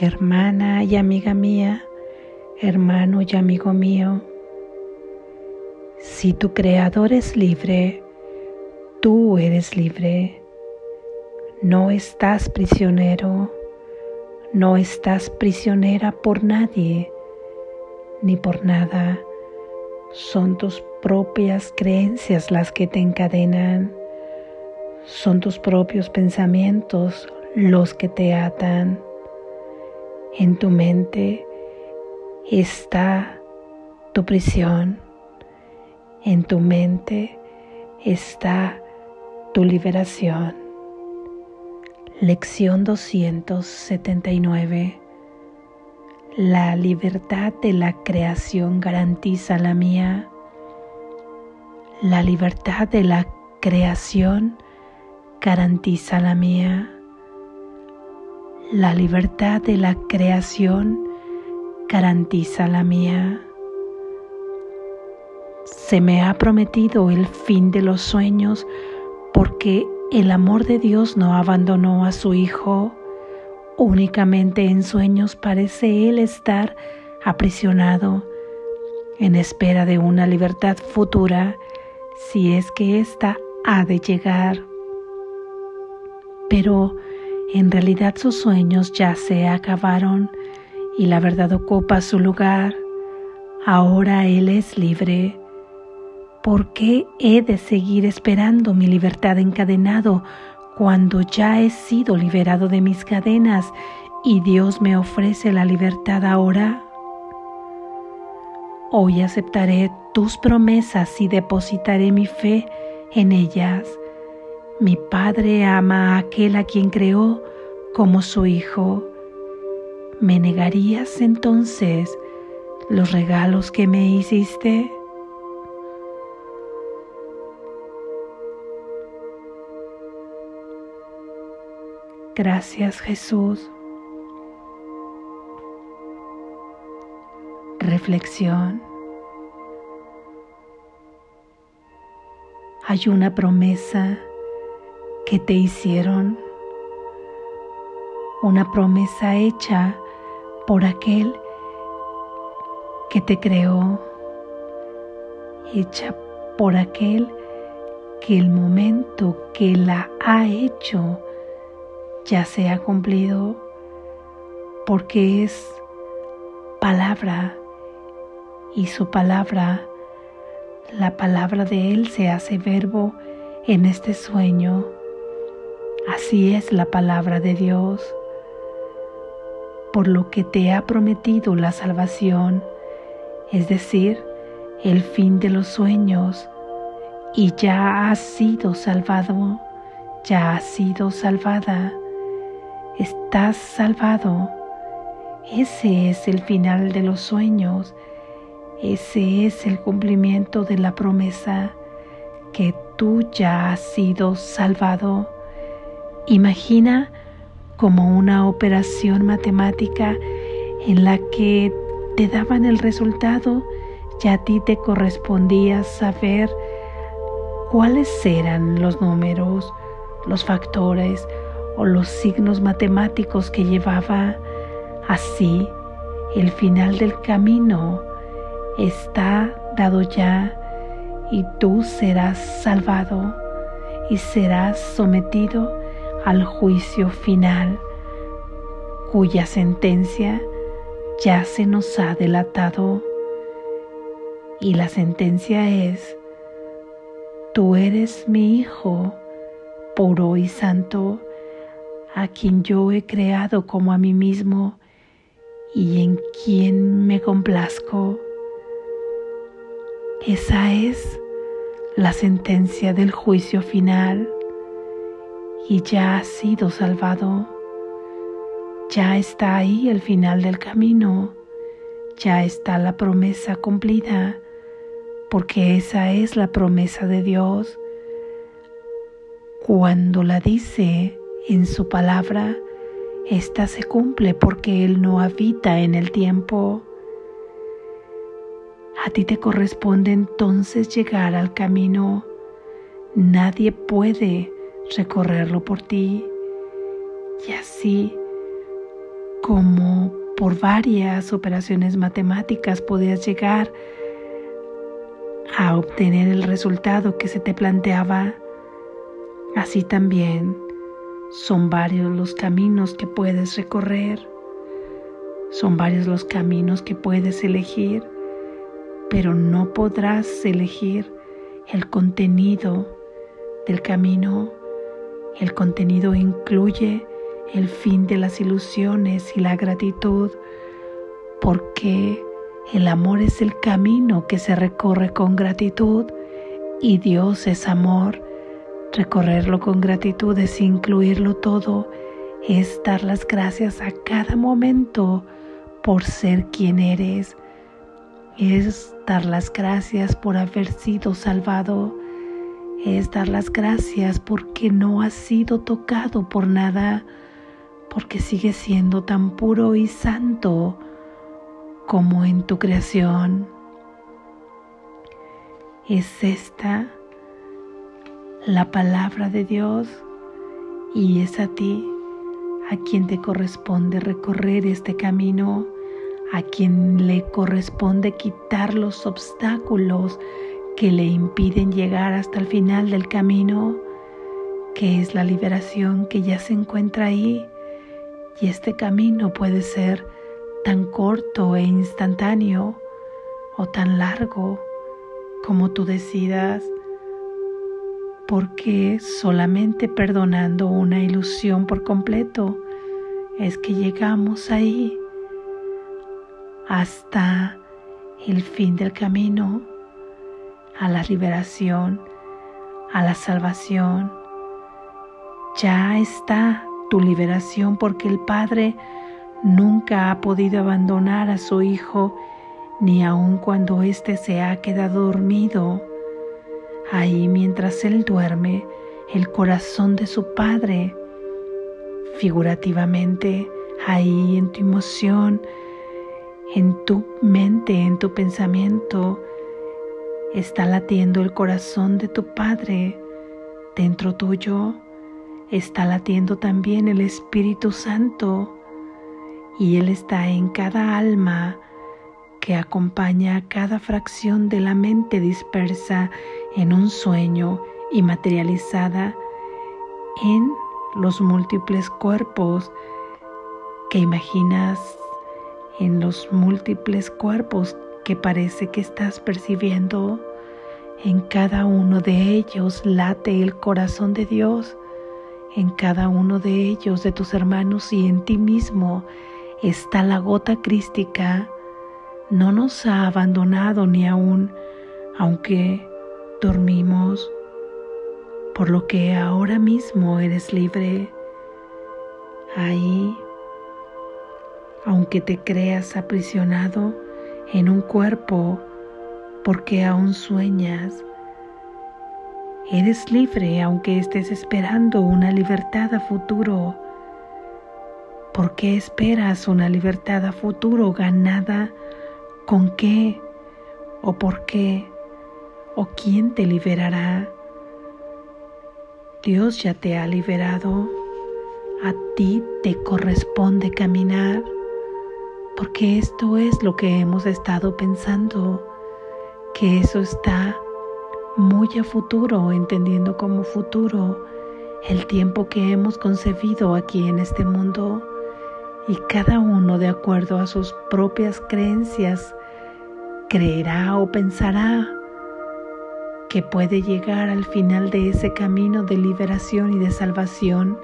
hermana y amiga mía, hermano y amigo mío. Si tu creador es libre, tú eres libre. No estás prisionero, no estás prisionera por nadie ni por nada. Son tus propias creencias las que te encadenan. Son tus propios pensamientos los que te atan. En tu mente está tu prisión. En tu mente está tu liberación. Lección 279. La libertad de la creación garantiza la mía. La libertad de la creación garantiza la mía. La libertad de la creación garantiza la mía. Se me ha prometido el fin de los sueños porque el amor de Dios no abandonó a su Hijo. Únicamente en sueños parece Él estar aprisionado en espera de una libertad futura si es que ésta ha de llegar. Pero en realidad sus sueños ya se acabaron y la verdad ocupa su lugar. Ahora Él es libre ¿Por qué he de seguir esperando mi libertad encadenado cuando ya he sido liberado de mis cadenas y Dios me ofrece la libertad ahora? Hoy aceptaré tus promesas y depositaré mi fe en ellas. Mi Padre ama a aquel a quien creó como su Hijo. ¿Me negarías entonces los regalos que me hiciste? Gracias Jesús. Reflexión. Hay una promesa que te hicieron, una promesa hecha por aquel que te creó, hecha por aquel que el momento que la ha hecho ya se ha cumplido porque es palabra y su palabra, la palabra de Él se hace verbo en este sueño. Así es la palabra de Dios, por lo que te ha prometido la salvación, es decir, el fin de los sueños, y ya has sido salvado, ya has sido salvada estás salvado. Ese es el final de los sueños. Ese es el cumplimiento de la promesa que tú ya has sido salvado. Imagina como una operación matemática en la que te daban el resultado y a ti te correspondía saber cuáles eran los números, los factores, o los signos matemáticos que llevaba. Así, el final del camino está dado ya y tú serás salvado y serás sometido al juicio final, cuya sentencia ya se nos ha delatado. Y la sentencia es, tú eres mi Hijo, puro y santo, a quien yo he creado como a mí mismo y en quien me complazco. Esa es la sentencia del juicio final y ya ha sido salvado. Ya está ahí el final del camino, ya está la promesa cumplida, porque esa es la promesa de Dios. Cuando la dice, en su palabra, esta se cumple porque Él no habita en el tiempo. A ti te corresponde entonces llegar al camino. Nadie puede recorrerlo por ti. Y así como por varias operaciones matemáticas podías llegar a obtener el resultado que se te planteaba, así también son varios los caminos que puedes recorrer, son varios los caminos que puedes elegir, pero no podrás elegir el contenido del camino. El contenido incluye el fin de las ilusiones y la gratitud, porque el amor es el camino que se recorre con gratitud y Dios es amor. Recorrerlo con gratitud es incluirlo todo, es dar las gracias a cada momento por ser quien eres, es dar las gracias por haber sido salvado, es dar las gracias porque no has sido tocado por nada, porque sigues siendo tan puro y santo como en tu creación. Es esta la palabra de Dios y es a ti a quien te corresponde recorrer este camino, a quien le corresponde quitar los obstáculos que le impiden llegar hasta el final del camino, que es la liberación que ya se encuentra ahí. Y este camino puede ser tan corto e instantáneo o tan largo como tú decidas, porque solamente perdonando una ilusión por completo es que llegamos ahí hasta el fin del camino, a la liberación, a la salvación. Ya está tu liberación porque el Padre nunca ha podido abandonar a su hijo, ni aun cuando éste se ha quedado dormido. Ahí mientras él duerme, el corazón de su padre, figurativamente, ahí en tu emoción, en tu mente, en tu pensamiento, está latiendo el corazón de tu Padre. Dentro tuyo está latiendo también el Espíritu Santo y Él está en cada alma que acompaña a cada fracción de la mente dispersa en un sueño y materializada en los múltiples cuerpos que imaginas, en los múltiples cuerpos que parece que estás percibiendo. En cada uno de ellos late el corazón de Dios, en cada uno de ellos, de tus hermanos y en ti mismo está la gota crística, no nos ha abandonado ni aún, aunque dormimos, por lo que ahora mismo eres libre. Ahí, aunque te creas aprisionado en un cuerpo, porque aún sueñas, eres libre aunque estés esperando una libertad a futuro ¿Por qué esperas una libertad a futuro ganada? ¿Con qué? ¿O por qué? ¿O quién te liberará? Dios ya te ha liberado. A ti te corresponde caminar, porque esto es lo que hemos estado pensando, que eso está muy a futuro, entendiendo como futuro el tiempo que hemos concebido aquí en este mundo y cada uno de acuerdo a sus propias creencias creerá o pensará que puede llegar al final de ese camino de liberación y de salvación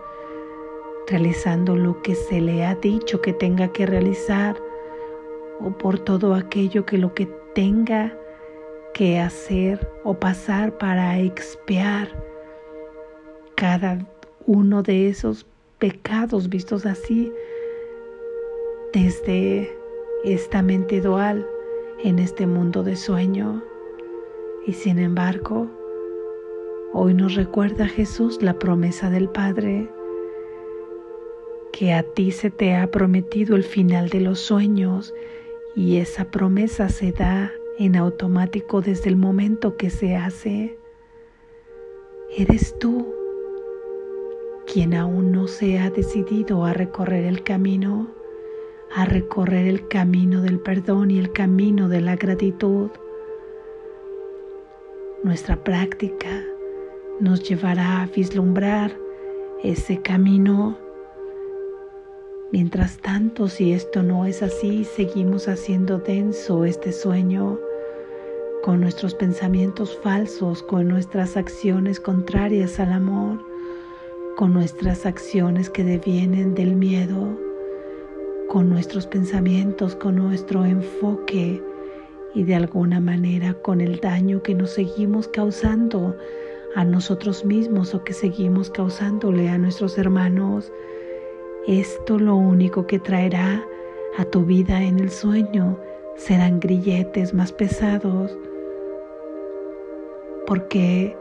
realizando lo que se le ha dicho que tenga que realizar o por todo aquello que lo que tenga que hacer o pasar para expiar cada uno de esos pecados vistos así desde esta mente dual en este mundo de sueño. Y sin embargo, hoy nos recuerda Jesús la promesa del Padre, que a ti se te ha prometido el final de los sueños y esa promesa se da en automático desde el momento que se hace. Eres tú quien aún no se ha decidido a recorrer el camino a recorrer el camino del perdón y el camino de la gratitud. Nuestra práctica nos llevará a vislumbrar ese camino. Mientras tanto, si esto no es así, seguimos haciendo denso este sueño con nuestros pensamientos falsos, con nuestras acciones contrarias al amor, con nuestras acciones que devienen del miedo, con nuestros pensamientos, con nuestro enfoque y de alguna manera con el daño que nos seguimos causando a nosotros mismos o que seguimos causándole a nuestros hermanos. Esto lo único que traerá a tu vida en el sueño. Serán grilletes más pesados porque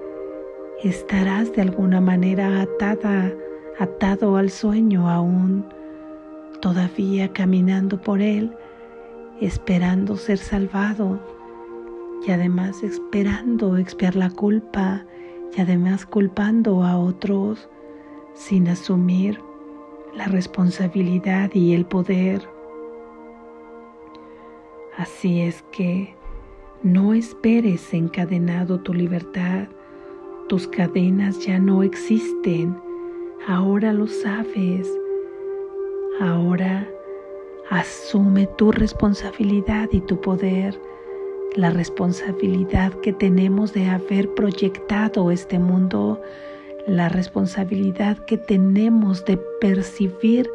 estarás de alguna manera atada, atado al sueño aún, todavía caminando por él, esperando ser salvado y además esperando expiar la culpa y además culpando a otros sin asumir la responsabilidad y el poder. Así es que no esperes encadenado tu libertad. Tus cadenas ya no existen. Ahora lo sabes. Ahora asume tu responsabilidad y tu poder. La responsabilidad que tenemos de haber proyectado este mundo. La responsabilidad que tenemos de percibir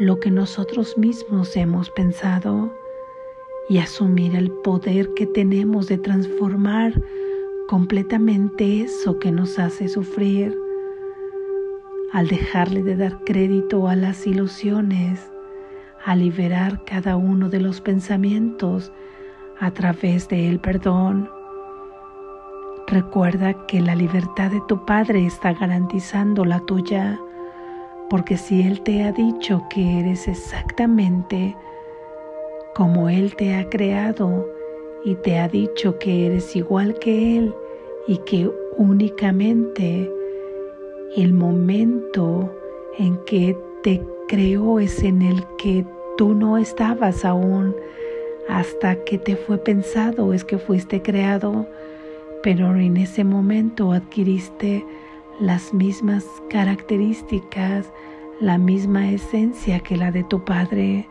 lo que nosotros mismos hemos pensado y asumir el poder que tenemos de transformar completamente eso que nos hace sufrir al dejarle de dar crédito a las ilusiones, a liberar cada uno de los pensamientos a través del perdón. Recuerda que la libertad de tu Padre está garantizando la tuya, porque si Él te ha dicho que eres exactamente como Él te ha creado y te ha dicho que eres igual que Él y que únicamente el momento en que te creó es en el que tú no estabas aún hasta que te fue pensado es que fuiste creado, pero en ese momento adquiriste las mismas características, la misma esencia que la de tu Padre.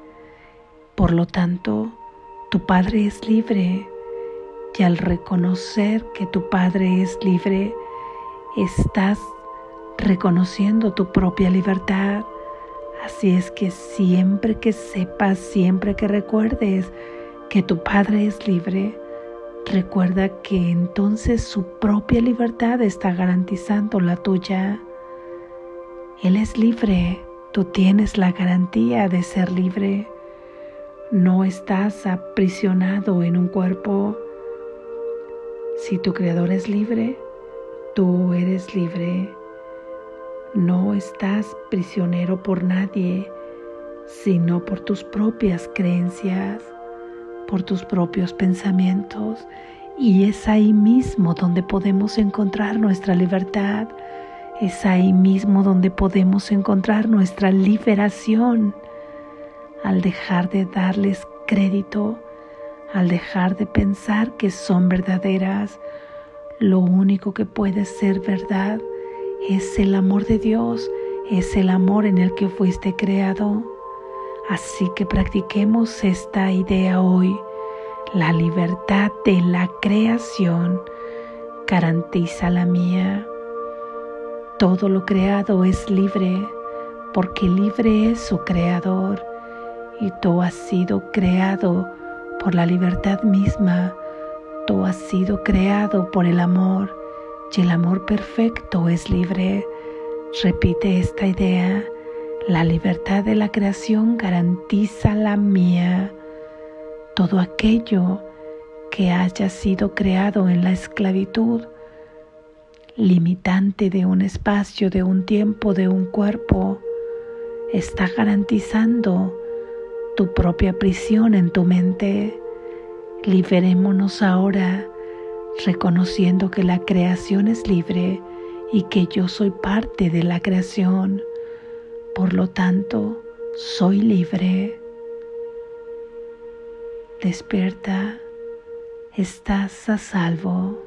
Por lo tanto, tu Padre es libre y al reconocer que tu Padre es libre, estás reconociendo tu propia libertad. Así es que siempre que sepas, siempre que recuerdes que tu Padre es libre, recuerda que entonces su propia libertad está garantizando la tuya. Él es libre, tú tienes la garantía de ser libre. No estás aprisionado en un cuerpo. Si tu creador es libre, tú eres libre. No estás prisionero por nadie, sino por tus propias creencias, por tus propios pensamientos. Y es ahí mismo donde podemos encontrar nuestra libertad. Es ahí mismo donde podemos encontrar nuestra liberación al dejar de darles crédito, al dejar de pensar que son verdaderas, lo único que puede ser verdad es el amor de Dios, es el amor en el que fuiste creado. Así que practiquemos esta idea hoy. La libertad de la creación garantiza la mía. Todo lo creado es libre porque libre es su creador y tú has sido creado por la libertad misma, tú has sido creado por el amor y el amor perfecto es libre. Repite esta idea, la libertad de la creación garantiza la mía. Todo aquello que haya sido creado en la esclavitud, limitante de un espacio, de un tiempo, de un cuerpo, está garantizando tu propia prisión en tu mente. Liberémonos ahora reconociendo que la creación es libre y que yo soy parte de la creación. Por lo tanto, soy libre. Despierta, estás a salvo.